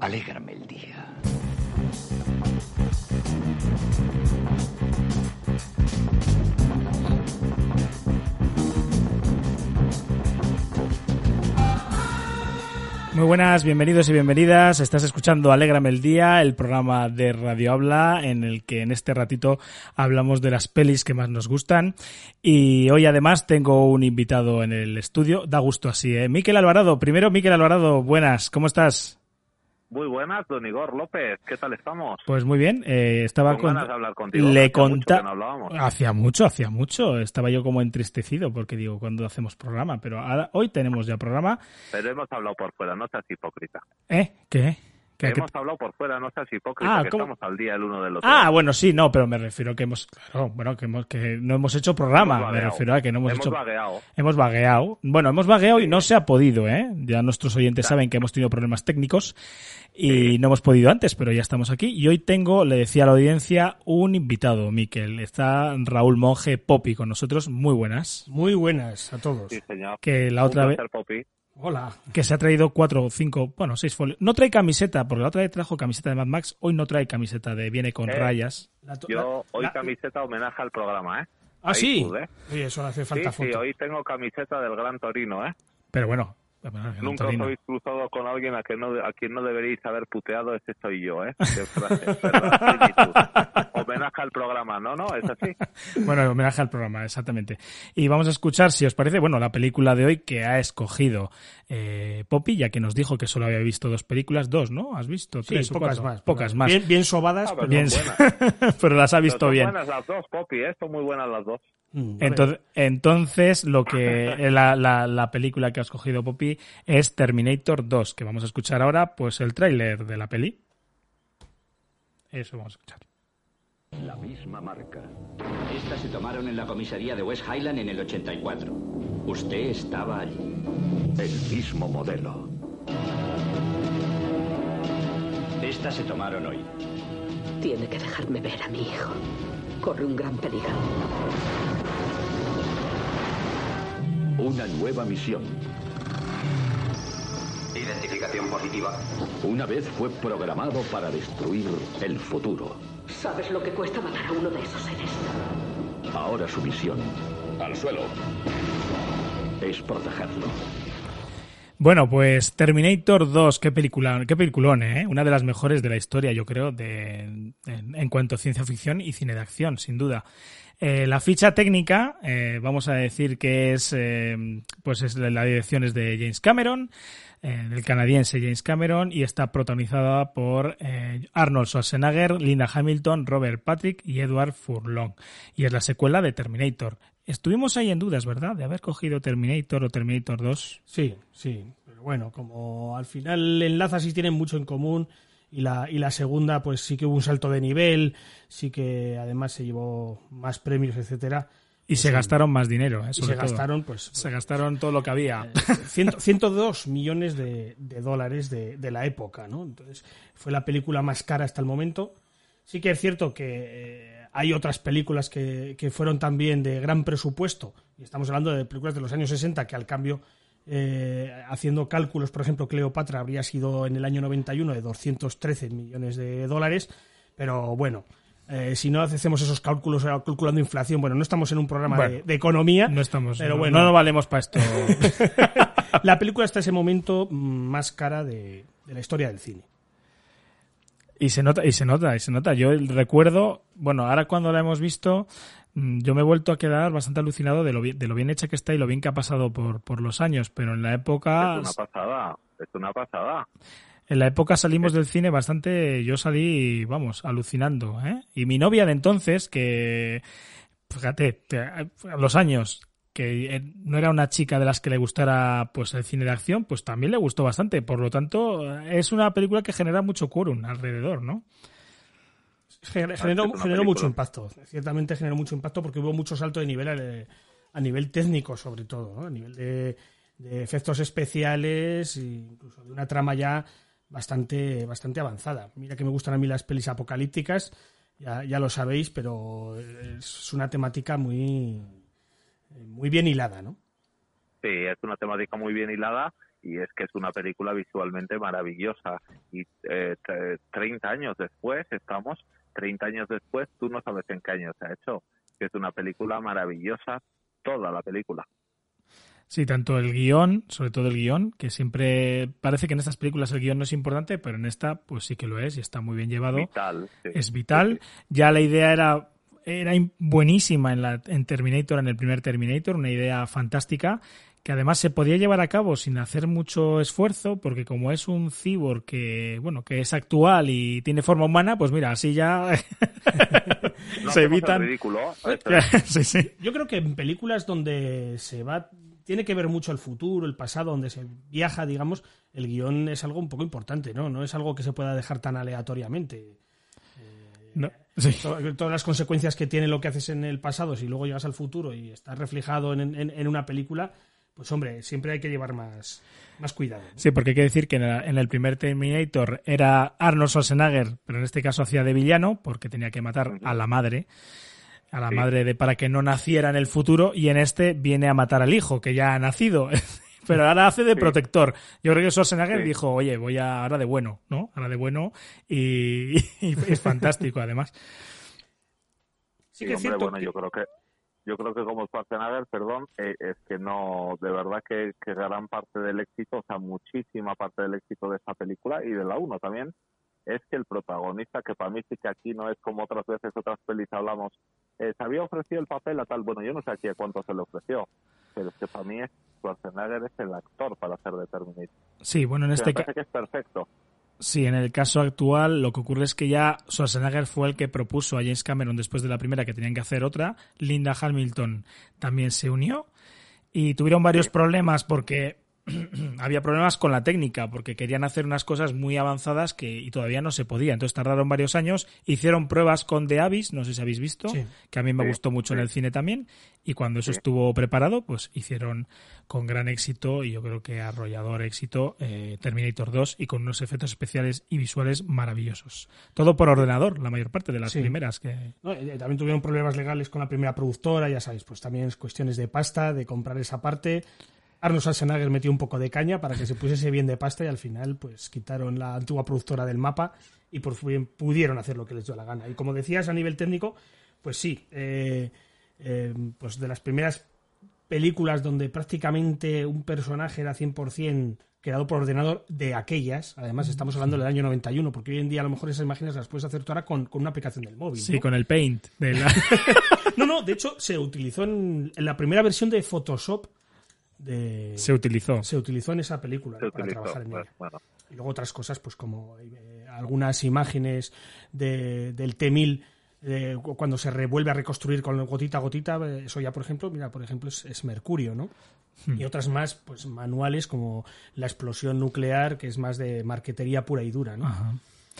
Alégrame el día. Muy buenas, bienvenidos y bienvenidas. Estás escuchando Alégrame el Día, el programa de Radio Habla, en el que en este ratito hablamos de las pelis que más nos gustan. Y hoy además tengo un invitado en el estudio. Da gusto así, ¿eh? Miquel Alvarado. Primero, Miquel Alvarado, buenas, ¿cómo estás? Muy buenas, don Igor López. ¿Qué tal estamos? Pues muy bien. Eh, estaba con hablar contigo. Le conta... no hablábamos. Hacía mucho, hacía mucho. Estaba yo como entristecido porque digo, cuando hacemos programa? Pero ahora, hoy tenemos ya programa. Pero hemos hablado por fuera, no seas hipócrita. ¿Eh? ¿Qué? Que hemos hablado por fuera, no seas hipócrita, Ah, que ¿cómo? estamos al día el uno del otro. Ah, bueno, sí, no, pero me refiero que hemos, claro, bueno, que hemos, que no hemos hecho programa. Hemos Me refiero a que no hemos, Hemos hecho. vagueado. Hemos vagueado. Bueno, hemos vagueado y no se ha podido, ¿eh? Ya nuestros oyentes saben que hemos tenido problemas técnicos y no hemos podido antes, pero ya estamos aquí. Y hoy tengo, le decía a la audiencia, un invitado, Miquel. Está Raúl Monge Popi con nosotros. Muy buenas. Muy buenas a todos. Sí, señor. Que la Un otra vez. Hola. que se ha traído cuatro o cinco, bueno, seis folios. No trae camiseta, porque la otra vez trajo camiseta de Mad Max. Hoy no trae camiseta de Viene con Eh, rayas. La Yo la- hoy la- camiseta homenaje al programa, ¿eh? Ah, Ahí sí. pude. Oye, eso le hace Sí, falta sí, foto. hoy tengo camiseta del Gran Torino, ¿eh? Pero bueno, Nunca os habéis cruzado con alguien a, que no, a quien no deberíais haber puteado, ese soy yo, ¿eh? Qué frase. Homenaje al programa, ¿no? ¿No? ¿Es así? Bueno, homenaje al programa, exactamente. Y vamos a escuchar, si os parece, bueno, la película de hoy que ha escogido eh, Poppy, ya que nos dijo que solo había visto dos películas, dos, ¿no? ¿Has visto? Sí, Tres o pocas cuatro? más. Pocas más. Bien, bien sobadas, Ah, pero... Bien, pero las ha Pero visto son bien. buenas las dos, Popi, ¿eh? Son muy buenas las dos. Mm, Entonces, entonces lo que la, la, la película que ha escogido Poppy es Terminator 2, que vamos a escuchar ahora, pues el tráiler de la peli. Eso vamos a escuchar. La misma marca. Estas se tomaron en la comisaría de West Highland en el 84. Usted estaba allí. El mismo modelo. Estas se tomaron hoy. Tiene que dejarme ver a mi hijo. Corre un gran peligro. Una nueva misión. Identificación positiva. Una vez fue programado para destruir el futuro. ¿Sabes lo que cuesta matar a uno de esos seres? Ahora su misión Al suelo. es protegerlo. Bueno, pues Terminator 2, qué película, qué peliculón, ¿eh? Una de las mejores de la historia, yo creo, de, en, en cuanto a ciencia ficción y cine de acción, sin duda. Eh, la ficha técnica, eh, vamos a decir que es, eh, pues es la dirección es de James Cameron, eh, del canadiense James Cameron, y está protagonizada por eh, Arnold Schwarzenegger, Linda Hamilton, Robert Patrick y Edward Furlong. Y es la secuela de Terminator. Estuvimos ahí en dudas, ¿verdad? De haber cogido Terminator o Terminator 2. Sí, sí. Pero bueno, como al final enlazas y tienen mucho en común y la, y la segunda pues sí que hubo un salto de nivel, sí que además se llevó más premios, etcétera. Y se gastaron más dinero, ¿eh? Y se todo. gastaron pues Se gastaron todo lo que había. cien- 102 millones de, de dólares de, de la época, ¿no? Entonces, fue la película más cara hasta el momento. Sí que es cierto que eh, hay otras películas que, que fueron también de gran presupuesto, y estamos hablando de películas de los años 60, que al cambio, eh, haciendo cálculos, por ejemplo, Cleopatra habría sido en el año 91 de 213 millones de dólares, pero bueno. Eh, si no hacemos esos cálculos eh, calculando inflación, bueno, no estamos en un programa Bueno, de, de economía, No estamos. pero no, bueno, no nos valemos para esto. la película hasta ese momento mm, más cara de, de la historia del cine. Y se nota, y se nota, y se nota. Yo recuerdo, bueno, ahora cuando la hemos visto, mm, yo me he vuelto a quedar bastante alucinado de lo bien, de lo bien hecha que está y lo bien que ha pasado por, por los años. Pero en la época, Es una pasada, es una pasada. En la época salimos del cine bastante, yo salí, vamos, alucinando, ¿eh? Y mi novia de entonces, que, fíjate, te- a los años, que eh, no era una chica de las que le gustara pues el cine de acción, pues también le gustó bastante. Por lo tanto, es una película que genera mucho quórum alrededor, ¿no? Generó, generó mucho impacto. Ciertamente generó mucho impacto porque hubo mucho salto de nivel a, a nivel técnico, sobre todo, ¿no? a nivel de, de efectos especiales e incluso de una trama ya bastante, bastante avanzada. Mira que me gustan a mí las pelis apocalípticas, ya, ya lo sabéis, pero es una temática muy, muy bien hilada, ¿no? Sí, es una temática muy bien hilada y es que es una película visualmente maravillosa. Y eh, 30 años después, estamos, 30 años después, tú no sabes en qué año se ha hecho. Es una película maravillosa, toda la película. Sí, tanto el guion, sobre todo el guion, que siempre parece que en estas películas el guion no es importante, pero en esta pues sí que lo es y está muy bien llevado. Vital, sí. Es vital. Ya la idea era era buenísima en, la, en Terminator, en el primer Terminator, una idea fantástica que además se podía llevar a cabo sin hacer mucho esfuerzo, porque como es un cyborg que, bueno, que es actual y tiene forma humana, pues mira, así ya se evitan. Ridículo. sí, sí. Yo creo que en películas donde se va tiene que ver mucho el futuro, el pasado, donde se viaja, digamos, el guion es algo un poco importante, ¿no? No es algo que se pueda dejar tan aleatoriamente. No, sí. Todas las consecuencias que tiene lo que haces en el pasado, si luego llegas al futuro y está reflejado en, en, en una película, pues hombre, siempre hay que llevar más, más cuidado. ¿no? Sí, porque hay que decir que en, la, en, el primer Terminator era Arnold Schwarzenegger, pero en este caso hacía de villano, porque tenía que matar a la madre a la sí. madre de para que no naciera en el futuro y en este viene a matar al hijo que ya ha nacido pero ahora hace de sí. protector yo creo que Schwarzenegger sí. dijo oye voy a ahora de bueno no ahora de bueno y, y es fantástico además sí, que hombre, bueno que... yo creo que yo creo que como Schwarzenegger, perdón, eh, es que no, de verdad que, que, gran parte del éxito, o sea, muchísima parte del éxito de esta película y de la 1 también, es que el protagonista, que para mí sí que aquí no es como otras veces, otras pelis hablamos, eh, se había ofrecido el papel a tal, bueno, yo no sé aquí a cuánto se le ofreció, pero es que para mí es, Schwarzenegger es el actor para hacer de Terminator. Sí, bueno, en este caso... que es perfecto. Sí, en el caso actual lo que ocurre es que ya Schwarzenegger fue el que propuso a James Cameron después de la primera que tenían que hacer otra. Linda Hamilton también se unió y tuvieron varios sí. problemas porque había problemas con la técnica porque querían hacer unas cosas muy avanzadas que y todavía no se podía. Entonces tardaron varios años, hicieron pruebas con The Abyss, no sé si habéis visto, sí. que a mí me sí. gustó mucho en el cine también, y cuando eso estuvo preparado, pues hicieron con gran éxito y yo creo que arrollador éxito eh, Terminator 2 y con unos efectos especiales y visuales maravillosos. Todo por ordenador, la mayor parte de las primeras que no, también tuvieron problemas legales con la primera productora, ya sabéis, pues también es cuestiones de pasta, de comprar esa parte Arnold Schwarzenegger metió un poco de caña para que se pusiese bien de pasta y al final pues quitaron la antigua productora del mapa y por fin pudieron hacer lo que les dio la gana. Y como decías a nivel técnico, pues sí, eh, eh, pues de las primeras películas donde prácticamente un personaje era 100% creado por ordenador de aquellas, además estamos hablando del año 91, porque hoy en día a lo mejor esas imágenes las puedes hacer tú ahora con, con una aplicación del móvil. Sí, ¿no? con el Paint. De la... no, no, de hecho se utilizó en, en la primera versión de Photoshop de, se utilizó se utilizó en esa película ¿no? para utilizó, trabajar en pues, ella bueno. y luego otras cosas pues como eh, algunas imágenes de, del T1000 eh, cuando se revuelve a reconstruir con gotita a gotita eso ya por ejemplo mira por ejemplo es, es Mercurio no hmm. y otras más pues manuales como la explosión nuclear que es más de marquetería pura y dura no Ajá.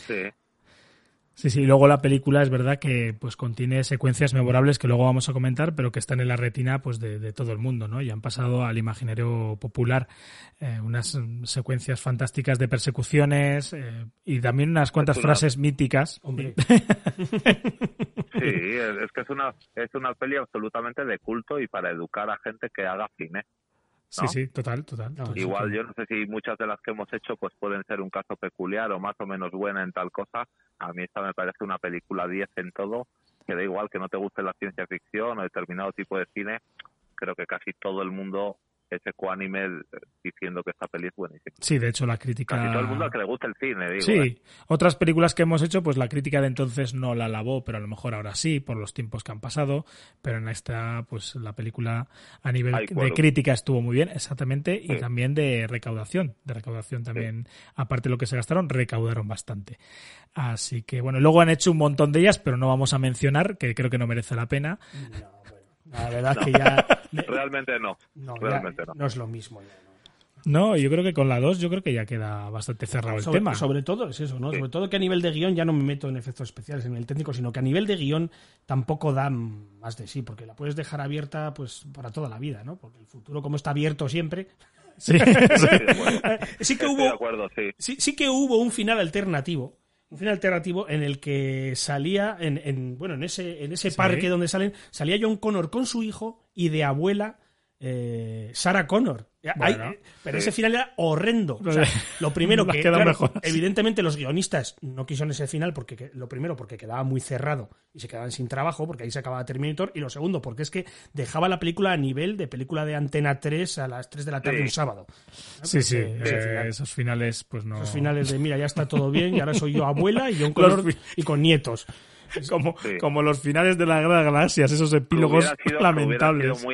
sí Sí, sí, luego la película es verdad que pues contiene secuencias memorables que luego vamos a comentar, pero que están en la retina pues de, de todo el mundo, ¿no? Y han pasado al imaginario popular eh, unas secuencias fantásticas de persecuciones eh, y también unas cuantas una... frases míticas. Hombre. sí, es que es una es una peli absolutamente de culto y para educar a gente que haga cine. Sí, sí, total, total. No, Igual yo no sé si muchas de las que hemos hecho pues pueden ser un caso peculiar o más o menos buena en tal cosa. A mí esta me parece una película 10 en todo, que da igual que no te guste la ciencia ficción o determinado tipo de cine, creo que casi todo el mundo es ecuánime diciendo que esta peli es buenísima. Sí, de hecho la crítica... Casi todo el mundo al que le gusta el cine, digo. Sí, ¿eh? otras películas que hemos hecho, pues la crítica de entonces no la alabó, pero a lo mejor ahora sí, por los tiempos que han pasado, pero en esta, pues la película a nivel Ay, de crítica estuvo muy bien, exactamente, y sí. también de recaudación, de recaudación también, sí. aparte de lo que se gastaron, recaudaron bastante. Así que bueno, luego han hecho un montón de ellas, pero no vamos a mencionar, que creo que no merece la pena. No, bueno, la verdad no. es que ya realmente no. No, realmente no. no es lo mismo. Ya, no, yo creo que con la 2 yo creo que ya queda bastante cerrado el tema. Sobre todo es eso, ¿no? Sobre todo que a nivel de guion ya no me meto en efectos especiales en el técnico, sino que a nivel de guion tampoco dan más de sí, porque la puedes dejar abierta pues para toda la vida, ¿no? Porque el futuro como está abierto siempre... Sí, sí. que hubo, sí. sí que hubo un final alternativo un final alternativo en el que salía en, en bueno en ese en ese parque donde salen salía John Connor con su hijo y de abuela eh, Sarah Connor pero ese final era horrendo. lo primero que, evidentemente, los guionistas no quisieron ese final porque lo primero porque quedaba muy cerrado y se quedaban sin trabajo porque ahí se acababa Terminator y lo segundo porque es que dejaba la película a nivel de película de Antena 3 a las 3 de la tarde un sábado. Sí, sí, eh, esos finales pues no. Esos finales de mira ya está todo bien y ahora soy yo abuela y yo y con nietos. como, como los finales de la Guerra de Galaxias, esos epílogos lamentables.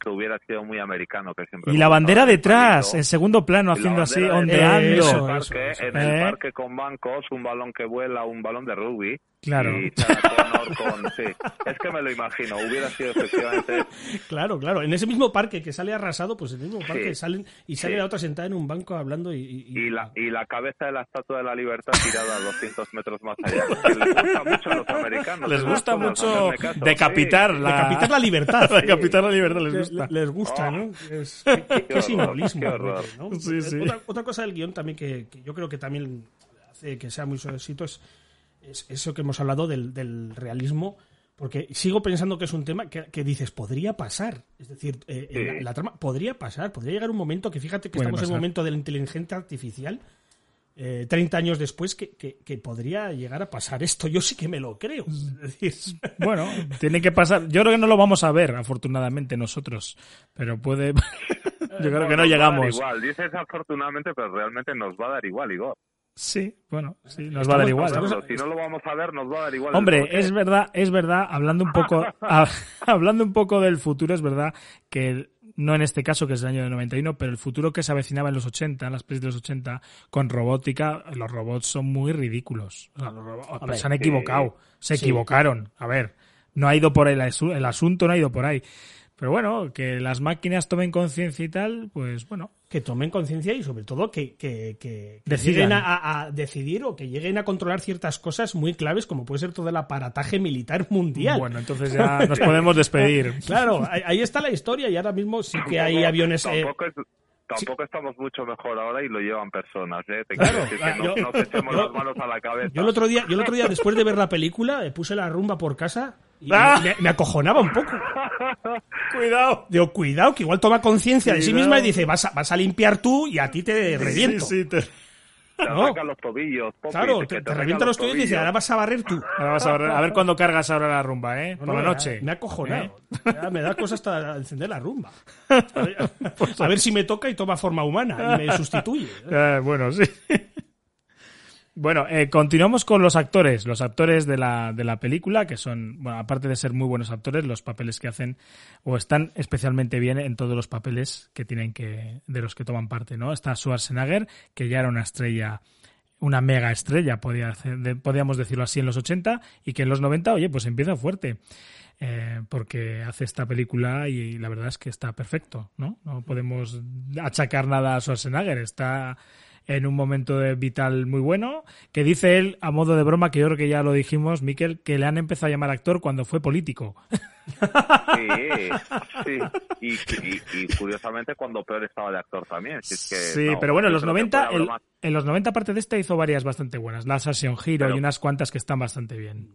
Que hubiera, sido muy, americano. Que y la bandera detrás, en segundo plano, haciendo así, ondeando. en el ¿Eh? parque con bancos, un balón que vuela, un balón de rugby. Claro. Es que me lo imagino, hubiera sido efectivamente. Claro, claro. En ese mismo parque que sale arrasado, pues en el mismo parque salen y sale la otra sentada en un banco hablando y. Y, la, y la cabeza de la estatua de la libertad tirada a 200 metros más allá. les gusta mucho a los americanos. Les, gusta mucho decapitar, la... decapitar la libertad. decapitar la libertad les gusta. Les, gusta, ¿no? Oh. Es, qué, simbolismo. ¿no? Sí, sí. Otra, otra, cosa del guion también que, que yo creo que también hace que sea muy suavecito es es eso que hemos hablado del, realismo, porque sigo pensando que es un tema que, dices, podría pasar. Es decir, eh, la, trama podría pasar, podría llegar un momento que fíjate que estamos en el momento de la inteligencia artificial. Eh, 30 años después que, que, podría llegar a pasar esto. Yo sí que me lo creo. bueno, tiene que pasar. Yo creo que no lo vamos a ver, afortunadamente, nosotros. Pero puede. Yo creo que no llegamos. Igual, dices afortunadamente, pero realmente nos va a dar igual, igual. Sí, bueno, sí, nos va a dar igual. Si no lo vamos a ver, nos va a dar igual. Hombre, es verdad, es verdad, hablando un poco, hablando un poco del futuro, es verdad que no en este caso que es el año de 91, pero el futuro que se avecinaba en los 80, en las pelis de los 80, con robótica, los robots son muy ridículos. se han equivocado, se equivocaron. A ver, no ha ido por ahí el asunto, no ha ido por ahí. Pero bueno, que las máquinas tomen conciencia y tal, pues bueno. Que tomen conciencia y sobre todo que, que, que, lleguen a, decidir o que lleguen a controlar ciertas cosas muy claves como puede ser todo el aparataje militar mundial. Bueno, entonces ya nos podemos despedir. claro, ahí, está la historia y ahora mismo sí que hay aviones... Eh, tampoco estamos mucho mejor ahora y lo llevan personas, ¿eh? claro, no, yo, echemos las manos a la cabeza. Yo el otro día, yo el otro día después de ver la película, puse la rumba por casa Ah. me, acojonaba un poco. cuidado. Digo, cuidado, que igual toma conciencia de sí misma y dice, vas a, vas a limpiar tú y a ti te reviento. Sí, sí, te... Te los tobillos. claro, te, revienta los tobillos y dice, ahora vas a barrer tú. Ahora vas a, barrer. a ver cuándo cargas ahora la rumba, ¿eh? Por la noche. Me ha acojonado. ¿Eh? me da cosas hasta encender la rumba. A ver, si me toca y toma forma humana y me sustituye. Eh, bueno, sí. Bueno, eh, continuamos con los actores, los actores de la, de la película, que son, bueno, aparte de ser muy buenos actores, los papeles que hacen o están especialmente bien en todos los papeles que tienen que, de los que toman parte, ¿no? Está Schwarzenegger, que ya era una estrella, una mega estrella, podía podríamos decirlo así, en los 80, y que en los 90, oye, pues empieza fuerte. Eh, porque hace esta película y, la verdad es que está perfecto, ¿no? No podemos achacar nada a Schwarzenegger, está en un momento vital muy bueno, que dice él, a modo de broma, que yo creo que ya lo dijimos, Miquel, que le han empezado a llamar actor cuando fue político. Sí, sí. Y, curiosamente cuando peor estaba de actor también. sí, pero bueno, en los 90, en los 90 aparte de esta hizo varias bastante buenas. La Session Hero y unas cuantas que están bastante bien.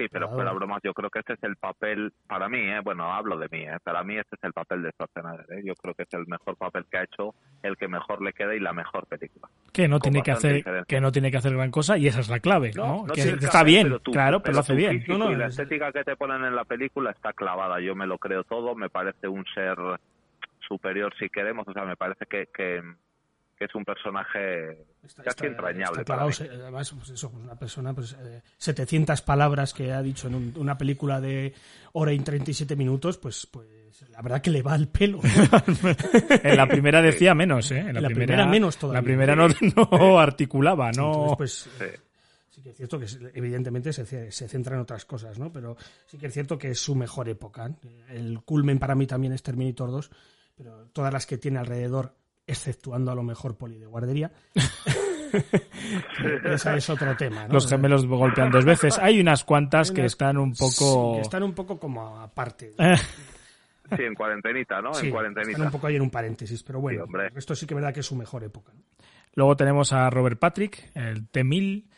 Sí, pero fuera bromas, yo creo que este es el papel, para mí, ¿eh? bueno, hablo de mí, ¿eh? para mí este es el papel de Schwarzenegger, ¿eh? yo creo que es el mejor papel que ha hecho, el que mejor le queda y la mejor película. Que no tiene que hacer, que no tiene que hacer gran cosa y esa es la clave, ¿no? que está bien, claro, pero, lo hace bien. No, la estética que te ponen en la película está clavada, yo me lo creo todo, me parece un ser superior si queremos, o sea, me parece que, que que es un personaje casi entrañable. además, pues eso, pues una persona, pues 700 eh, palabras que ha dicho en una película de hora y 37 minutos, pues, pues la verdad que le va al pelo. en la primera decía menos, ¿eh? En la, primera, menos todavía. La primera no, articulaba, ¿no? pues, Sí que es cierto que evidentemente se, se, centra en otras cosas, ¿no? Pero sí que es cierto que es su mejor época. El culmen para mí también es Terminator 2, pero todas las que tiene alrededor, exceptuando a lo mejor Poli de guardería, ese es otro tema. Los gemelos golpean dos veces. Hay unas cuantas que están un poco... que están un poco como aparte. Sí, en cuarentenita, ¿no? en cuarentenita. Están un poco ahí en un paréntesis, pero bueno, esto sí que es verdad que es su mejor época. Luego tenemos a Robert Patrick, el T-1000,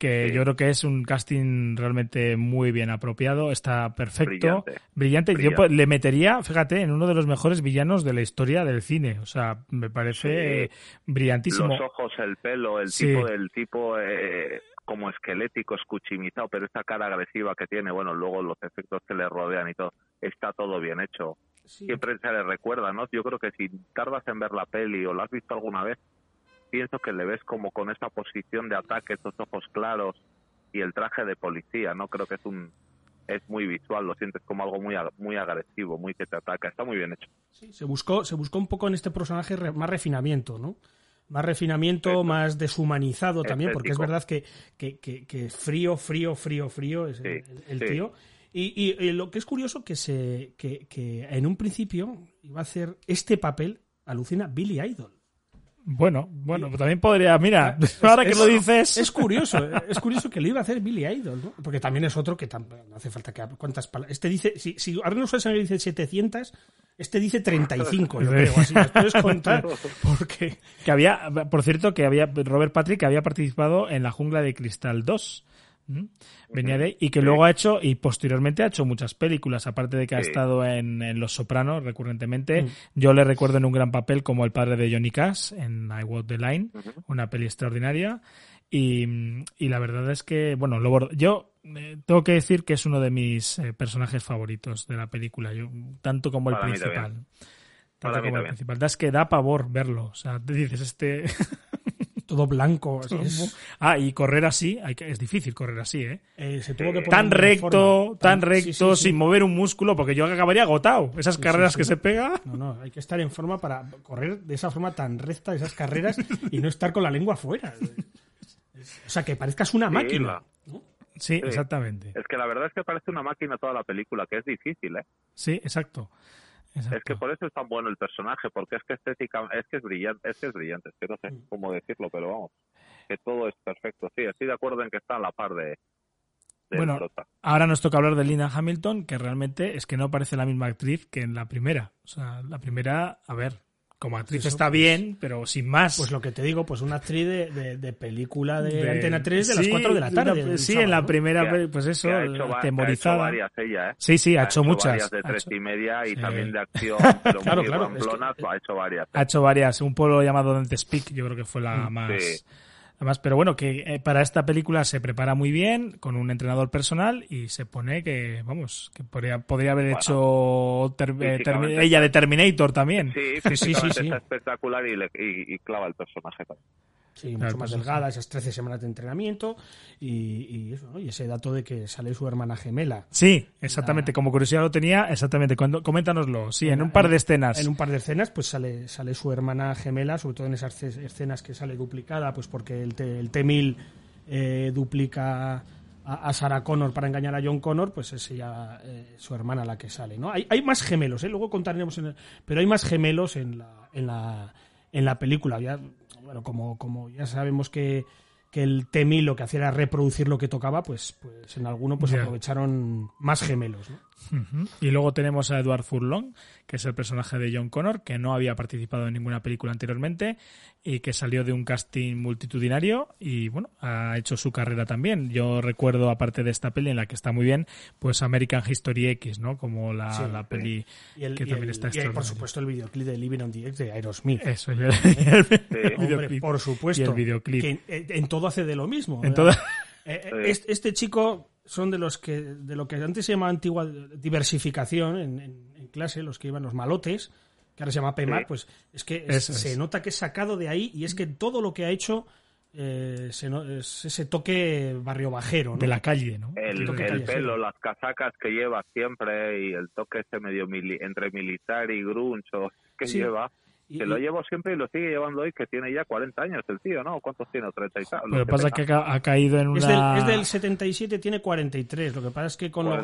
que yo creo que es un casting realmente muy bien apropiado, está perfecto, brillante. Yo pues, le metería, fíjate, en uno de los mejores villanos de la historia del cine, o sea, me parece brillantísimo. Los ojos, el pelo, el tipo del tipo eh, como esquelético, escuchimizado, pero esta cara agresiva que tiene, bueno, luego los efectos que le rodean y todo, está todo bien hecho. Siempre se le recuerda, ¿no? Yo creo que si tardas en ver la peli o la has visto alguna vez, pienso que le ves como con esa posición de ataque, esos ojos claros y el traje de policía, ¿no? Creo que es un es muy visual, lo sientes como algo muy muy agresivo, muy que te ataca, está muy bien hecho. Sí, se buscó se buscó un poco en este personaje más refinamiento, ¿no? Más refinamiento, más deshumanizado también, porque es verdad que, que, que, frío, frío, frío, frío es el, tío. Y, y, lo que es curioso que se que, que en un principio iba a hacer este papel, alucina Billy Idol. Bueno, bueno, también podría, mira, ahora que lo dices. Es curioso, es curioso que lo iba a hacer Billy Idol, ¿no? Porque también es otro que no hace falta que cuántas palabras. Este dice, si, si Arnold Schwarzenegger dice 700, este dice 35, yo creo, así. puedes contar porque que había, por cierto, que había Robert Patrick que había participado en La jungla de cristal 2 Venía de y que luego ha hecho y posteriormente ha hecho muchas películas, aparte de que ha estado en, Los Sopranos recurrentemente. Yo le recuerdo en un gran papel como el padre de Johnny Cash en I Walk the Line, una peli extraordinaria. Y, la verdad es que, bueno, yo eh, tengo que decir que es uno de mis eh, personajes favoritos de la película, yo, tanto como el principal. Tanto como el principal. Es que da pavor verlo. O sea, te dices, este. Todo blanco. Ah, y correr así, hay que, es difícil correr así, ¿eh? eh se tuvo que tan recto, tan, recto, sin mover un músculo, porque yo acabaría agotado. Esas carreras que se pega. No, no, hay que estar en forma para correr de esa forma tan recta, esas carreras, y no estar con la lengua afuera. O sea, que parezcas una máquina. Sí, exactamente. Es que la verdad es que parece una máquina toda la película, que es difícil, ¿eh? Sí, exacto. Es que por eso es tan bueno el personaje, porque es que estética, es que es brillante, es que es brillante, es que no sé mm. cómo decirlo, pero vamos, que todo es perfecto. Sí, estoy de acuerdo en que está a la par de, bueno, ahora nos toca hablar de Lina Hamilton, que realmente es que no parece la misma actriz que en la primera. O sea, la primera, a ver, como actriz está pues, bien, pero sin más. Pues lo que te digo, pues una actriz de, película de, Antena 3 de las 4 de la tarde. sí, en la primera, pues eso, temorizada. Ha varias ella, ¿eh? Sí, sí, ha, hecho, muchas. Varias de tres y media y también de acción, pero claro, claro, ha hecho varias. Ha hecho varias. Un pueblo llamado Dante Speak, yo creo que fue la más Además, pero bueno, que eh, para esta película se prepara muy bien, con un entrenador personal, y se pone que, vamos, que podría, podría haber hecho eh, ella de Terminator también. Sí, sí, sí, sí, espectacular y, y, clava el personaje también. Sí, mucho más delgada, esas 13 semanas de entrenamiento y, eso, ¿no? y ese dato de que sale su hermana gemela. Sí, exactamente, como curiosidad lo tenía, exactamente, cuando, coméntanoslo, sí, en, un par de escenas. En un par de escenas, pues sale, sale su hermana gemela, sobre todo en esas escenas que sale duplicada, pues porque el, el T-1000 eh, duplica a, Sarah Connor para engañar a John Connor, pues es ella, eh, su hermana la que sale, ¿no? Hay, hay más gemelos, ¿eh? Luego contaremos, en pero hay más gemelos en la, en la, en la película. Ya, bueno, como, como ya sabemos que, que el Temi lo que hacía era reproducir lo que tocaba, pues, pues en alguno pues aprovecharon más gemelos. ¿no? Y luego tenemos a Edward Furlong, que es el personaje de John Connor, que no había participado en ninguna película anteriormente y que salió de un casting multitudinario y bueno, ha hecho su carrera también. Yo recuerdo, aparte de esta peli en la que está muy bien, pues American History X, ¿no? Como la, peli que también está Y por supuesto el videoclip de Living on the Edge de Aerosmith. Eso, el, videoclip. por supuesto. el videoclip. Que en, todo hace de lo mismo. En todo... Eh, eh, este chico son de los que de lo que antes se llama antigua diversificación en, clase, los que iban los malotes, que ahora se llama PEMAR, pues es que se nota que es sacado de ahí y es que todo lo que ha hecho eh, es ese toque barrio bajero, De la calle, ¿no? El, pelo, las casacas que lleva siempre y el toque ese medio entre militar y gruncho que lleva que lo llevo siempre y lo sigue llevando hoy, que tiene ya 40 años el tío, ¿no? ¿Cuántos tiene? 30 y tal. Lo que pasa es que ha, caído en una... Es del, 77, tiene 43. Lo que pasa es que con lo,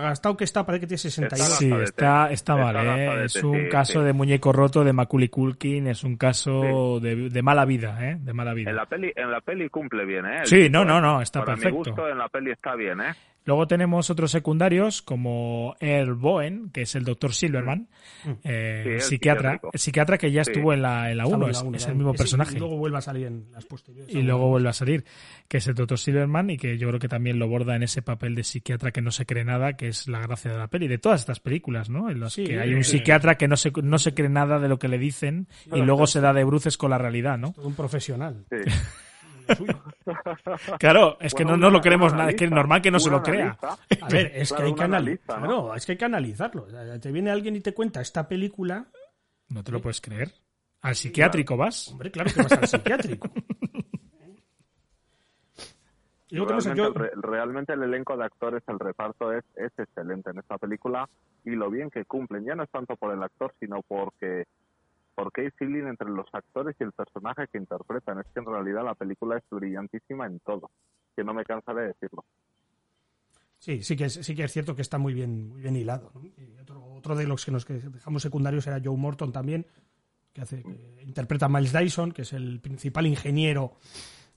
gastado que está, parece que tiene 62. Sí, está, está mal, ¿eh? Es un caso de muñeco roto de Macaulay Culkin, es un caso de, mala vida, ¿eh? De mala vida. En la peli, en la peli cumple bien, ¿eh? sí, no, no, no, está perfecto. Mi gusto, en la peli está bien, ¿eh? Luego tenemos otros secundarios como Earl Bowen, que es el doctor Silverman, mm. eh, psiquiatra, psiquiatra que ya estuvo en la, en la 1, es, el mismo personaje. Y luego vuelve a salir en las posteriores. Y luego vuelve a salir, que es el doctor Silverman y que yo creo que también lo borda en ese papel de psiquiatra que no se cree nada, que es la gracia de la peli, de todas estas películas, ¿no? En las que hay un psiquiatra que no se, no se cree nada de lo que le dicen y luego se da de bruces con la realidad, ¿no? un profesional. Claro, es que no, no lo queremos nada, es que es normal que no se lo crea. A ver, es que hay que analizarlo. es que hay que analizarlo. Te viene alguien y te cuenta esta película. No te lo puedes creer. ¿Al psiquiátrico vas? Hombre, claro que vas al psiquiátrico. realmente, el elenco de actores, el reparto es, es excelente en esta película y lo bien que cumplen. Ya no es tanto por el actor, sino porque porque hay feeling entre los actores y el personaje que interpretan. Es que en realidad la película es brillantísima en todo, que no me cansaré de decirlo. Sí, sí que es, sí que es cierto que está muy bien, muy bien hilado. otro, de los que nos dejamos secundarios era Joe Morton también, que, hace, interpreta a Miles Dyson, que es el principal ingeniero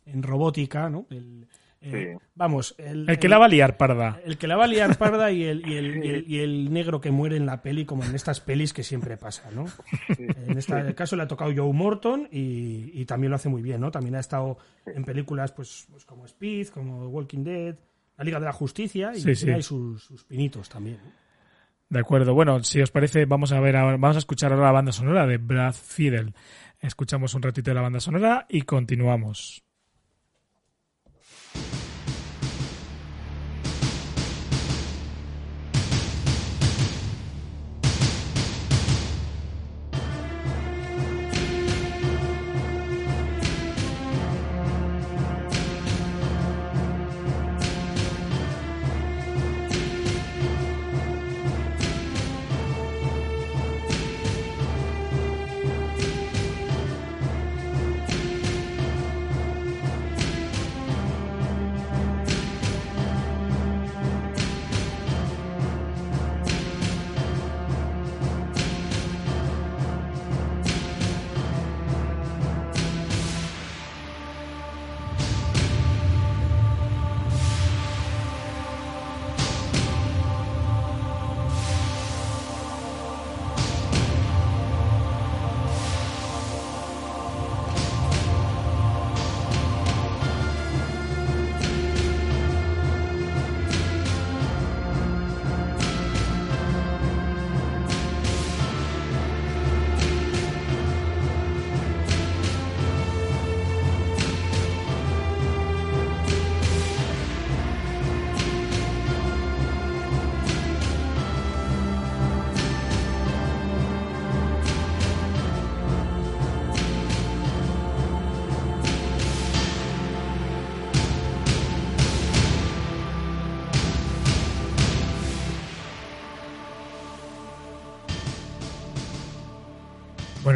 en robótica, ¿no? El, eh, vamos, el, que la va a liar parda. El que la va a liar parda y el, y el, y el, negro que muere en la peli, como en estas pelis que siempre pasa, ¿no? En este caso le ha tocado Joe Morton y, también lo hace muy bien, ¿no? También ha estado en películas pues, pues, como Speed, como Walking Dead, La Liga de la Justicia y tiene sus, pinitos también. De acuerdo. Bueno, si os parece, vamos a ver, vamos a escuchar ahora la banda sonora de Brad Fidel. Escuchamos un ratito de la banda sonora y continuamos.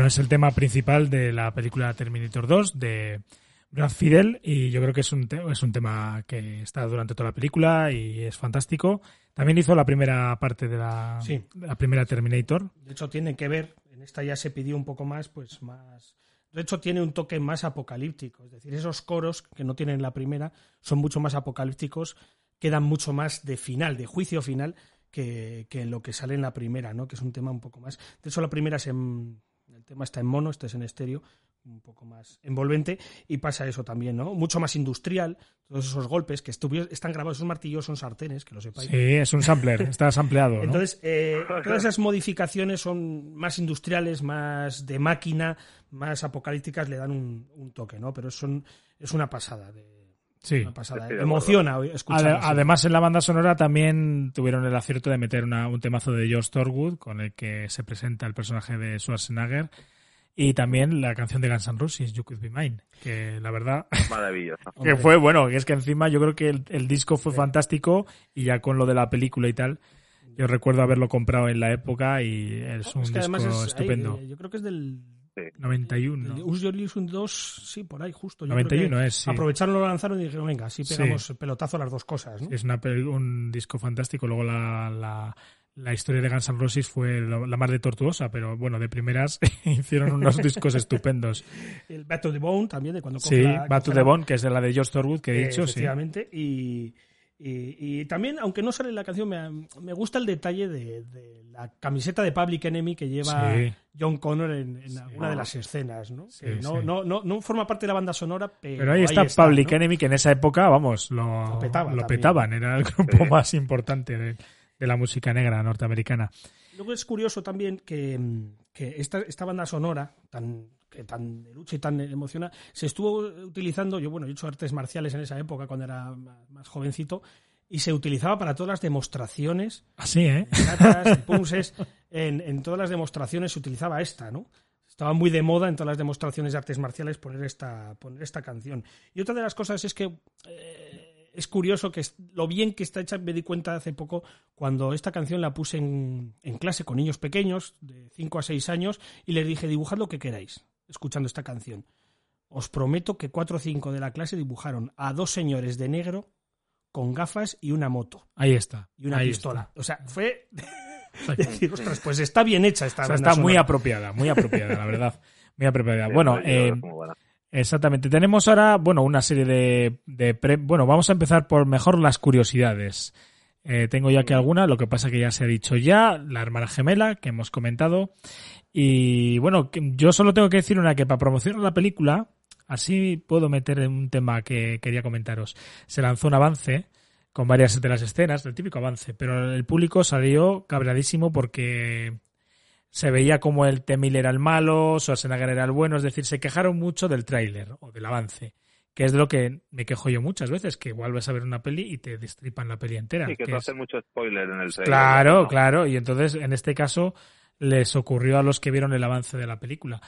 Es el tema principal de la película Terminator 2 de Brad Fidel y yo creo que es un, es un tema que está durante toda la película y es fantástico. También hizo la primera parte de la, la primera Terminator. De hecho, tiene que ver, en esta ya se pidió un poco más, pues más... De hecho, tiene un toque más apocalíptico. Es decir, esos coros que no tienen la primera son mucho más apocalípticos, quedan mucho más de final, de juicio final, que, que lo que sale en la primera, ¿no? Que es un tema un poco más. De hecho, la primera se, tema está en mono, este es en estéreo, un poco más envolvente, y pasa eso también, ¿no? Mucho más industrial, todos esos golpes que están grabados, esos martillos son sartenes, que lo sepáis. Sí, es un sampler, está sampleado. Entonces, eh, todas esas modificaciones son más industriales, más de máquina, más apocalípticas, le dan un, toque, ¿no? Pero son, es una pasada de, Sí. Pasada, Emociona escuchar. Además, en la banda sonora también tuvieron el acierto de meter un temazo de George Thorwood, con el que se presenta el personaje de Schwarzenegger. Y también la canción de Guns N' Roses, You Could Be Mine, que la verdad... Maravillosa. que fue, bueno, es que encima yo creo que el, disco fue fantástico y ya con lo de la película y tal, yo recuerdo haberlo comprado en la época y es un disco estupendo. yo creo que es del 91. El Use Your Illusion 2, sí, por ahí, justo. Yo 91 es, sí. Aprovecharon, lo lanzaron y dijeron, venga, así pegamos pelotazo las dos cosas. ¿no? Es una, un disco fantástico. Luego la, la, la, historia de Guns N' Roses fue la, más de tortuosa, pero bueno, de primeras hicieron unos discos estupendos. El Back to the Bone también, de cuando Sí, Back to the Bone, que es de la de George Thorwood, que he dicho, efectivamente, y y, también, aunque no sale en la canción, me, gusta el detalle de, la camiseta de Public Enemy que lleva John Connor en, alguna de las escenas, ¿no? no, no, no, no, forma parte de la banda sonora, pero. Pero ahí está, Public Enemy, que en esa época, vamos, lo, lo, petaban, era el grupo más importante de, la música negra norteamericana. Luego es curioso también que, que esta, esta banda sonora, tan tan de lucha y tan emociona, se estuvo utilizando, yo bueno, he hecho artes marciales en esa época cuando era más jovencito, y se utilizaba para todas las demostraciones. Así, ¿eh? En, en, todas las demostraciones se utilizaba esta, ¿no? Estaba muy de moda en todas las demostraciones de artes marciales poner esta, poner esta canción. Y otra de las cosas es que eh, es curioso que lo bien que está hecha, me di cuenta hace poco cuando esta canción la puse en, en clase con niños pequeños, de 5 a 6 años, y les dije, dibujad lo que queráis escuchando esta canción. Os prometo que cuatro o cinco de la clase dibujaron a dos señores de negro con gafas y una moto. Ahí está. Y una pistola. O sea, fue decir, ostras, pues está bien hecha esta. está muy apropiada, muy apropiada, la verdad. Muy apropiada. bueno, eh, exactamente. Tenemos ahora, bueno, una serie de, de bueno, vamos a empezar por mejor las curiosidades. Eh, tengo ya que alguna, lo que pasa que ya se ha dicho ya, la hermana gemela que hemos comentado. Y bueno, yo solo tengo que decir una que para promocionar la película, así puedo meter en un tema que quería comentaros. Se lanzó un avance con varias de las escenas, el típico avance, pero el público salió cabradísimo porque se veía como el Temil era el malo, Schwarzenegger era el bueno, es decir, se quejaron mucho del tráiler o del avance que es de lo que me quejo yo muchas veces, que vuelves a ver una peli y te destripan la peli entera. Sí, que, te hacen mucho spoiler en el trailer. Claro, claro, y entonces en este caso les ocurrió a los que vieron el avance de la película.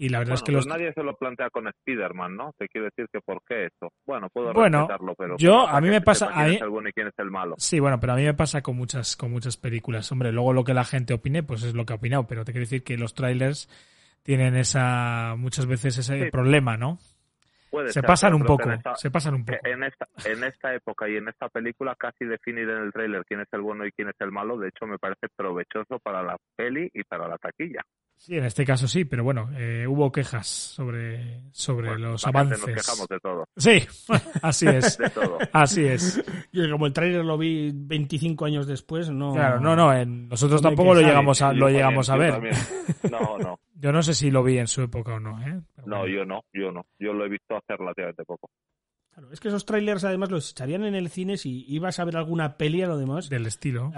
Y la verdad es que pues los... nadie se lo plantea con Spider-Man, ¿no? Te quiero decir que ¿por qué eso? Bueno, puedo bueno, respetarlo, pero... Yo, a mí me pasa... Quién es el bueno y quién es el malo. Sí, bueno, pero a mí me pasa con muchas, con muchas películas. Hombre, luego lo que la gente opine, pues es lo que ha opinado, pero te quiero decir que los trailers tienen esa... muchas veces ese problema, ¿no? Se pasan un poco, se pasan un poco. En esta, en esta época y en esta película casi definir en el tráiler quién es el bueno y quién es el malo, de hecho me parece provechoso para la peli y para la taquilla. Sí, en este caso sí, pero bueno, eh, hubo quejas sobre, sobre los avances. Nos quejamos de todo. Sí, así es. de todo. Así es. Y como el tráiler lo vi 25 años después, no. Claro, no, no, nosotros tampoco lo llegamos a, lo llegamos a ver. No, no. Yo no sé si lo vi en su época o no, ¿eh? no, yo no, yo no. Yo lo he visto hace relativamente poco. Claro, es que esos trailers además los echarían en el cine si ibas a ver alguna peli o lo demás. Del estilo.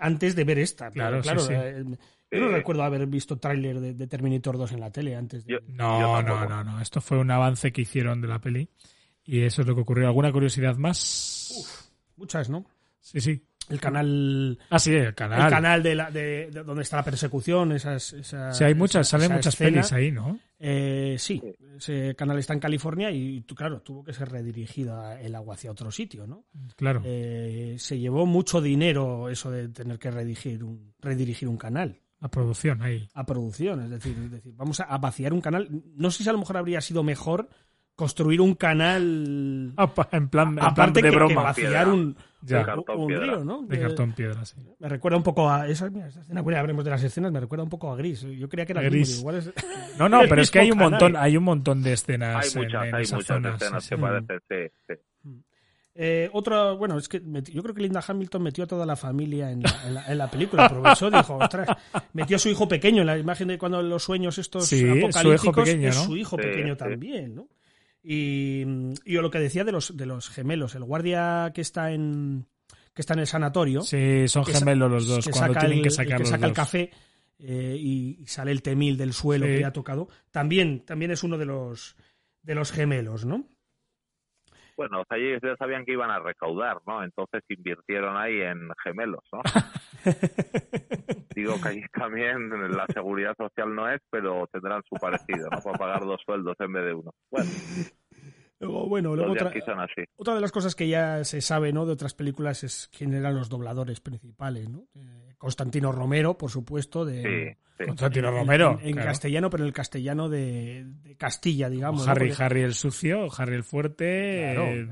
antes de ver esta. Claro, claro. Eh, yo no recuerdo haber visto tráiler de, Terminator 2 en la tele antes. De... no, no, no, no. Esto fue un avance que hicieron de la peli. Y eso es lo que ocurrió. ¿Alguna curiosidad más? Uf, muchas, ¿no? Sí, sí el canal ah sí el canal. el canal de, la, de, donde está la persecución esas, esas sí hay muchas salen muchas pelis ahí no eh, sí ese canal está en California y claro tuvo que ser redirigido el agua hacia otro sitio no claro. Eh, se llevó mucho dinero eso de tener que redirigir un redirigir un canal. A producción ahí. A producción es decir, es decir vamos a vaciar un canal. No sé si a lo mejor habría sido mejor construir un canal en plan, en plan de broma. Que vaciar un, ya. un, río, ¿no? De, cartón piedra, sí. Me recuerda un poco a esa, escena, bueno, hablemos de las escenas, me recuerda un poco a Gris. Yo creía que era Gris. igual es... No, no, pero es que hay un montón, hay un montón de escenas. Hay muchas, en, hay muchas escenas que parecen, sí, sí. Mm. Eh, otra, bueno, es que yo creo que Linda Hamilton metió a toda la familia en la, en la, película. Aprovechó, dijo, ostras, metió a su hijo pequeño en la imagen de cuando los sueños estos apocalípticos. Su hijo pequeño, ¿no? Es su hijo pequeño también, ¿no? Y, y lo que decía de los, de los gemelos, el guardia que está en que está en el sanatorio. Sí, son gemelos los dos, cuando tienen que sacar, el, que saca el café eh, y, sale el temil del suelo que ha tocado. También, también es uno de los de los gemelos, ¿no? Bueno, ellos ya sabían que iban a recaudar, ¿no? Entonces invirtieron ahí en gemelos, ¿no? Digo que allí también la seguridad social no es, pero tendrán su parecido, ¿no? Para pagar dos sueldos en vez de uno. Bueno. Luego, bueno, luego otra, otra, de las cosas que ya se sabe ¿no? de otras películas es quién eran los dobladores principales. ¿no? Eh, Constantino Romero, por supuesto, de, Constantino Romero. En, castellano, pero en el castellano de, Castilla, digamos. Harry, Harry el sucio, Harry el fuerte, eh,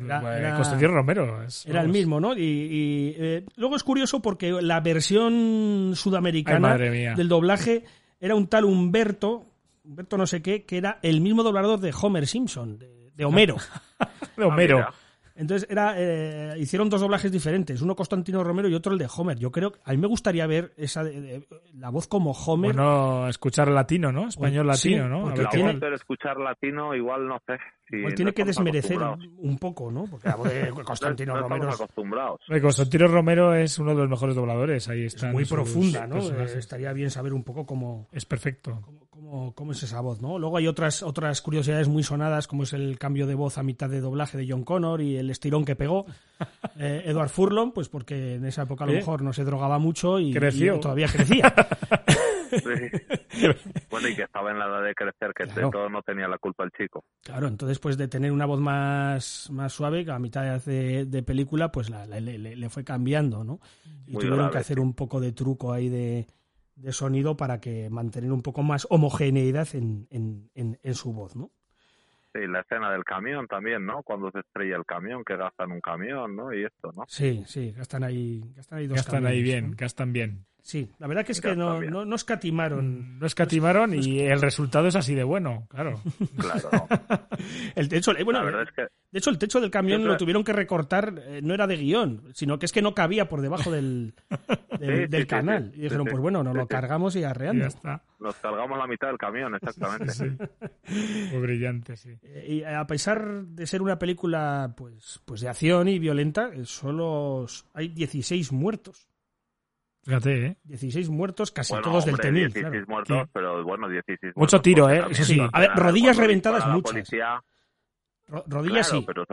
Constantino Romero. era el mismo, ¿no? Y, eh, luego es curioso porque la versión sudamericana del doblaje era un tal Humberto, Humberto no sé qué, que era el mismo doblador de Homer Simpson, de, Homero. de Homero. Ah, entonces era, eh, hicieron dos doblajes diferentes, uno Constantino Romero y otro el de Homer. Yo creo, a mí me gustaría ver esa la voz como Homer. Bueno, escuchar latino, ¿no? Español latino, ¿no? Porque tiene... escuchar latino igual no sé. tiene que desmerecer un poco, ¿no? Porque la voz de Constantino no, Romero. acostumbrados. Constantino Romero es uno de los mejores dobladores, ahí está. muy profunda, ¿no? Eh, estaría bien saber un poco cómo. Es perfecto cómo, es esa voz, ¿no? Luego hay otras, otras curiosidades muy sonadas, como es el cambio de voz a mitad de doblaje de John Connor y el estirón que pegó eh, Edward Furlong, pues porque en esa época a lo mejor no se drogaba mucho y, todavía crecía. bueno, y que estaba en la edad de crecer, que de todo no tenía la culpa el chico. Claro, entonces pues de tener una voz más, más suave, a mitad de, de película, pues la, le, fue cambiando, ¿no? Y tuvieron que hacer un poco de truco ahí de, de sonido para que mantener un poco más homogeneidad en, en, en, su voz, ¿no? Sí, la escena del camión también, ¿no? Cuando se estrella el camión, que gastan un camión, ¿no? Y esto, ¿no? Sí, sí, gastan ahí, gastan ahí dos Gastan ahí bien, gastan bien. Sí, la verdad que es que no, no, escatimaron. No escatimaron y el resultado es así de bueno, claro. Claro. el techo, bueno, De hecho, el techo del camión lo tuvieron que recortar, eh, no era de guion, sino que es que no cabía por debajo del, del, canal. y dijeron, pues bueno, nos lo cargamos y arreando. Ya está. Nos cargamos la mitad del camión, exactamente. Muy brillante, sí. Eh, y a pesar de ser una película pues, pues de acción y violenta, eh, solo hay 16 muertos. Fíjate, ¿eh? 16 muertos, casi todos del Temil. 16 muertos, pero bueno, 16 Mucho tiro, ¿eh? Eso sí. A ver, rodillas reventadas muchas. rodillas sí. Pero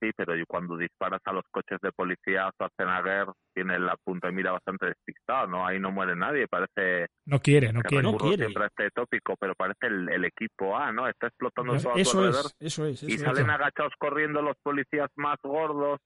sí, pero cuando disparas a los coches de policía, Schwarzenegger tiene la punta de mira bastante despistada, ¿no? Ahí no muere nadie, parece... No quiere, no quiere. No quiere. Siempre este tópico, pero parece el, equipo A, ¿no? Está explotando todo eso Es, eso es, y salen agachados corriendo los policías más gordos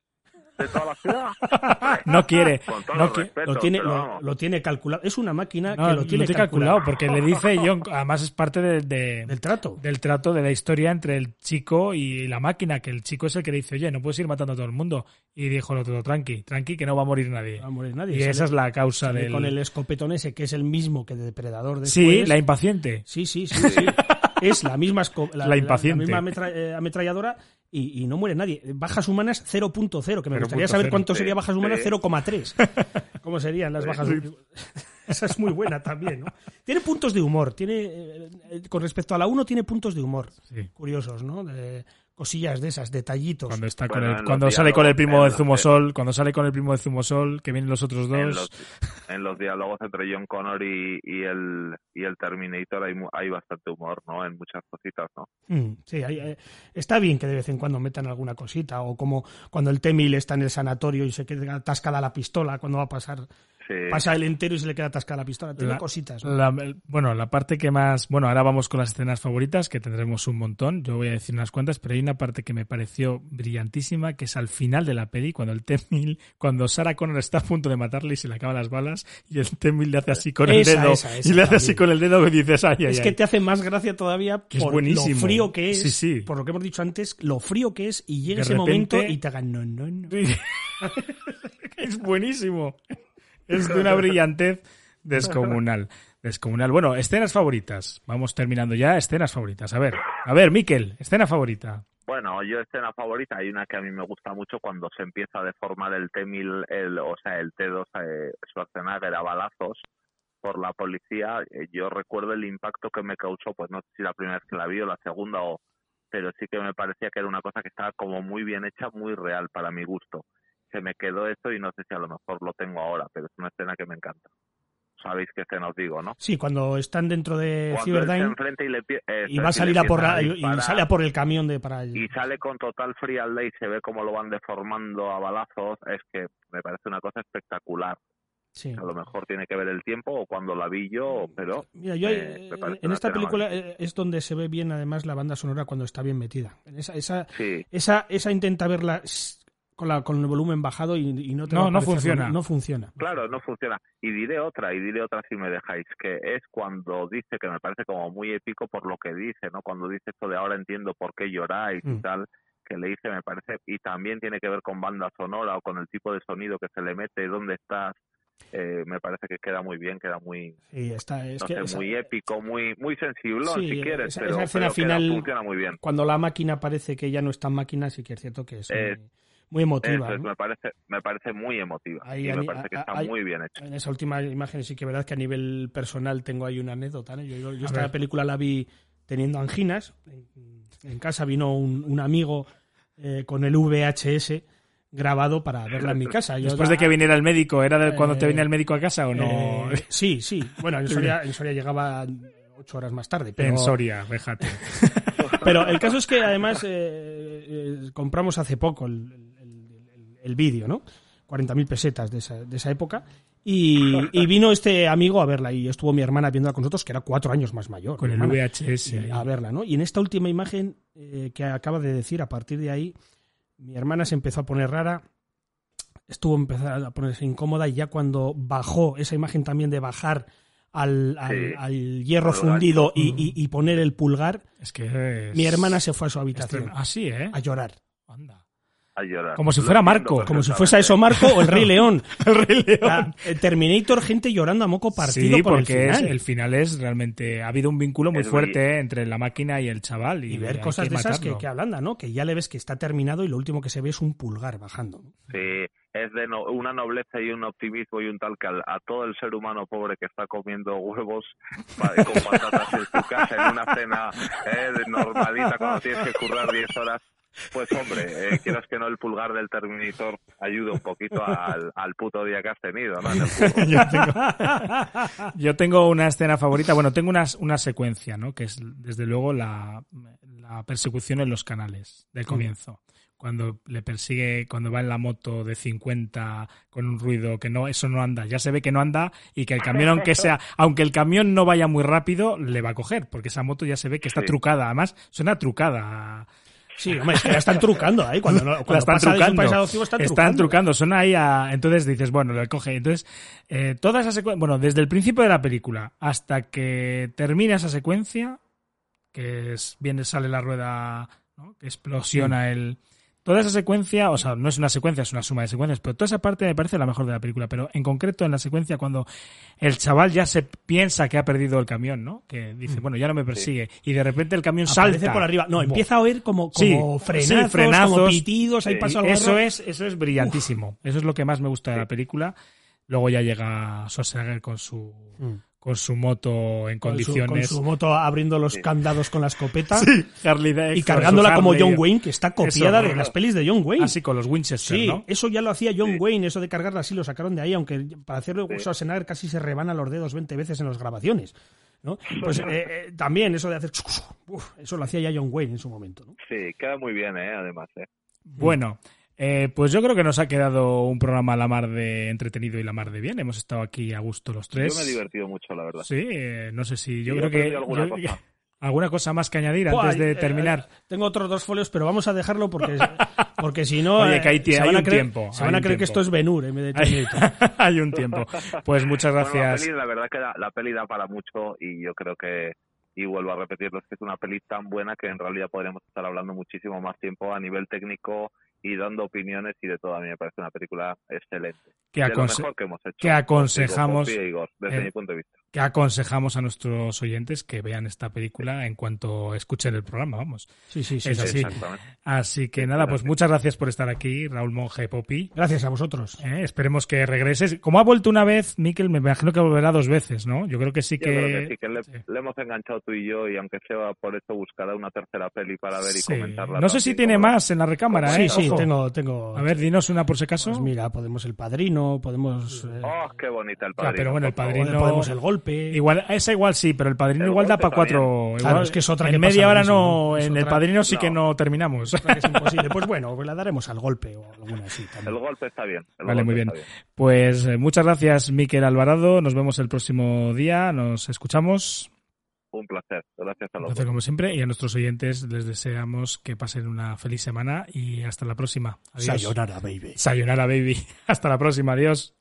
de toda la ciudad. no quiere. No lo, tiene, lo, tiene calculado. Es una máquina que lo tiene, calculado. Porque le dice John, además es parte de, del trato. Del trato de la historia entre el chico y la máquina, que el chico es el que le dice, oye, no puedes ir matando a todo el mundo. Y dijo el otro, tranqui, tranqui, que no va a morir nadie. va a morir nadie. Y esa es la causa del... Con el escopetón ese, que es el mismo que depredador de Sí, la impaciente. Sí, sí, sí. sí. es la misma, la, impaciente. la misma eh, ametralladora y, no muere nadie. Bajas humanas 0.0, que me gustaría saber cuánto sería bajas humanas 0,3. ¿Cómo serían las bajas humanas? Esa es muy buena también, ¿no? Tiene puntos de humor. Tiene, eh, con respecto a la 1, tiene puntos de humor. Curiosos, ¿no? Cosillas de esas, detallitos. Cuando está con el, cuando sale con el primo de Zumosol, cuando sale con el primo de Zumosol, que vienen los otros dos. En los, diálogos entre John Connor y, y, el y el Terminator hay, hay bastante humor, ¿no? En muchas cositas, ¿no? Mm, sí, eh, está bien que de vez en cuando metan alguna cosita, o como cuando el Temil está en el sanatorio y se queda atascada la pistola cuando va a pasar Pasa el entero y se le queda atascada la pistola. Tiene cositas. bueno, la parte que más. Bueno, ahora vamos con las escenas favoritas, que tendremos un montón. Yo voy a decir unas cuantas, pero hay una parte que me pareció brillantísima, que es al final de la peli, cuando el T-1000, cuando Sarah Connor está a punto de matarle y se le acaban las balas, y el T-1000 le hace así con el dedo. y le hace así con el dedo y dices, ay, ay, Es que te hace más gracia todavía por lo frío que es. Por lo que hemos dicho antes, lo frío que es, y llega ese momento y te hagan no, no, no. es buenísimo. Es de una brillantez descomunal. Descomunal. Bueno, escenas favoritas. Vamos terminando ya. Escenas favoritas. A ver, a ver, Miquel, escena favorita. Bueno, yo escena favorita, hay una que a mí me gusta mucho cuando se empieza a deformar el T-1000, el, o sea, el T2 eh, Schwarzenegger a balazos por la policía. Eh, yo recuerdo el impacto que me causó, pues no sé si la primera vez que la vi o la segunda, o, pero sí que me parecía que era una cosa que estaba como muy bien hecha, muy real para mi gusto se me quedó esto y no sé si a lo mejor lo tengo ahora, pero es una escena que me encanta. Sabéis qué escena os digo, ¿no? Sí, cuando están dentro de Cyberdyne y, y, va a salir a por y, sale a por el camión de para y sale con total frialdad y se ve cómo lo van deformando a balazos, es que me parece una cosa espectacular. A lo mejor tiene que ver el tiempo o cuando la vi yo, pero... Mira, yo eh, en esta película eh, es donde se ve bien además la banda sonora cuando está bien metida. Esa, esa, esa, esa intenta verla con, la, con el volumen bajado y, no te no, no funciona. No funciona. Claro, no funciona. Y diré otra, y diré otra si me dejáis, que es cuando dice, que me parece como muy épico por lo que dice, ¿no? Cuando dice esto de ahora entiendo por qué lloráis y mm. tal, que le dice, me parece, y también tiene que ver con banda sonora o con el tipo de sonido que se le mete, dónde estás, eh, me parece que queda muy bien, queda muy, está, es que muy épico, muy muy sensible, si quieres, pero, escena final, funciona muy bien. Cuando la máquina parece que ya no está en máquina, sí que es cierto que es muy, emotiva. me parece me parece muy emotiva y me parece que está muy bien hecha. En esa última imagen sí que es verdad que a nivel personal tengo ahí una anécdota. Yo, esta película la vi teniendo anginas. En, casa vino un, amigo eh, con el VHS grabado para verla en mi casa. Después de que viniera el médico, ¿era de cuando te venía el médico a casa o no? Eh, sí, sí. Bueno, en Soria, en Soria llegaba ocho horas más tarde. Pero... En Soria, déjate. pero el caso es que además eh, eh, compramos hace poco el, el, vídeo, ¿no? 40.000 pesetas de esa, de esa época. Y, y, vino este amigo a verla y estuvo mi hermana viéndola con nosotros, que era cuatro años más mayor. Con el VHS. a verla, ¿no? Y en esta última imagen que acaba de decir, a partir de ahí, mi hermana se empezó a poner rara, estuvo empezando a ponerse incómoda y ya cuando bajó esa imagen también de bajar al, al, hierro fundido y, y, poner el pulgar, es que mi hermana se fue a su habitación. Así, ¿eh? A llorar. Anda. Como si fuera Marco. Como si fuese eso Marco o el Rey León. el Rey León. Terminator, gente llorando a moco partido por porque el final. Es, el final es realmente... Ha habido un vínculo muy fuerte entre la máquina y el chaval. Y, ver cosas de esas que, que ablanda, ¿no? Que ya le ves que está terminado y lo último que se ve es un pulgar bajando. Sí, es de una nobleza y un optimismo y un tal que a, todo el ser humano pobre que está comiendo huevos con patatas en su casa en una cena eh, normalita cuando tienes que currar 10 horas pues hombre, eh, quieras que no el pulgar del Terminator ayude un poquito al, al puto día que has tenido, ¿no? yo, tengo, una escena favorita, bueno, tengo una, una secuencia, ¿no? Que es desde luego la, la persecución en los canales del comienzo. Cuando le persigue, cuando va en la moto de 50 con un ruido que no, eso no anda. Ya se ve que no anda y que el camión, aunque sea, aunque el camión no vaya muy rápido, le va a coger, porque esa moto ya se ve que está trucada. Además, suena trucada Sí, hombre, es que ya están trucando ahí. Cuando, cuando están trucando. están, trucando. Son ahí a... Entonces dices, bueno, lo coge. Entonces, eh, toda esa secuencia... Bueno, desde el principio de la película hasta que termina esa secuencia, que es, viene, sale la rueda, ¿no? que explosiona el Toda esa secuencia, o sea, no es una secuencia, es una suma de secuencias, pero toda esa parte me parece la mejor de la película. Pero en concreto en la secuencia cuando el chaval ya se piensa que ha perdido el camión, ¿no? Que dice, mm. bueno, ya no me persigue. Y de repente el camión Aparece salta. por arriba. No, empieza a oír como, como frenazos, como pitidos, ahí pasa Eso es, eso es brillantísimo. Eso es lo que más me gusta de la película. Luego ya llega Schwarzenegger con su, mm con su moto en condiciones. Con su, moto abriendo los candados con la escopeta. Sí, Harley Y cargándola como John Wayne, que está copiada de las pelis de John Wayne. Así con los Winchester, sí, ¿no? eso ya lo hacía John Wayne, eso de cargarla así, lo sacaron de ahí, aunque para hacerlo sí. Schwarzenegger casi se rebana los dedos 20 veces en las grabaciones. ¿no? Pues eh, eh, también eso de hacer... eso lo hacía ya John Wayne en su momento. ¿no? Sí, queda muy bien, ¿eh? además. ¿eh? Bueno, eh, pues yo creo que nos ha quedado un programa la mar de entretenido y la mar de bien. Hemos estado aquí a gusto los tres. Yo me he divertido mucho, la verdad. Sí, eh, no sé si yo creo que alguna, cosa. alguna cosa más que añadir antes de eh, terminar. tengo otros dos folios, pero vamos a dejarlo porque porque si no Oye, que hay, se van a creer, tiempo, se van a creer que esto es Benur en vez de hay, hay un tiempo. Pues muchas gracias. la, verdad que la, la peli da para mucho y yo creo que y vuelvo a repetirlo, es que es una peli tan buena que en realidad podríamos estar hablando muchísimo más tiempo a nivel técnico y dando opiniones y de todo. A mí me parece una película excelente. Que, que, aconsejamos desde mi punto de vista que aconsejamos a nuestros oyentes que vean esta película en cuanto escuchen el programa, vamos. Sí, sí, sí. así. así que nada, pues muchas gracias por estar aquí, Raúl Monge Popi. Gracias a vosotros. Eh, esperemos que regreses. Como ha vuelto una vez, Miquel, me imagino que volverá dos veces, ¿no? Yo creo que sí que... sí, que le, hemos enganchado tú y yo y aunque sea por eso buscará una tercera peli para ver y comentarla. No sé si tiene más en la recámara, ¿eh? Sí, sí, tengo, tengo... A ver, dinos una por si acaso. Pues mira, podemos El Padrino, podemos... Eh, oh, qué bonita El Padrino. pero bueno, El Padrino... Podemos El Golpe golpe. Igual, esa igual sí, pero el padrino igual da para cuatro. Claro, es que es otra en que media pasa hora no, mismo, ¿no? Es en el padrino sí que No. terminamos. Otra que es imposible. Pues bueno, pues la daremos al golpe o alguna así también. El golpe está bien. el Vale, muy bien. Pues eh, muchas gracias, Miquel Alvarado. Nos vemos el próximo día. Nos escuchamos. Un placer. Gracias a Un los placer dos. como siempre. Y a nuestros oyentes les deseamos que pasen una feliz semana y hasta la próxima. Adiós. Sayonara, baby. Sayonara, baby. Hasta la próxima. Adiós.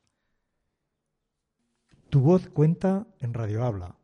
Tu voz cuenta en Radio Habla.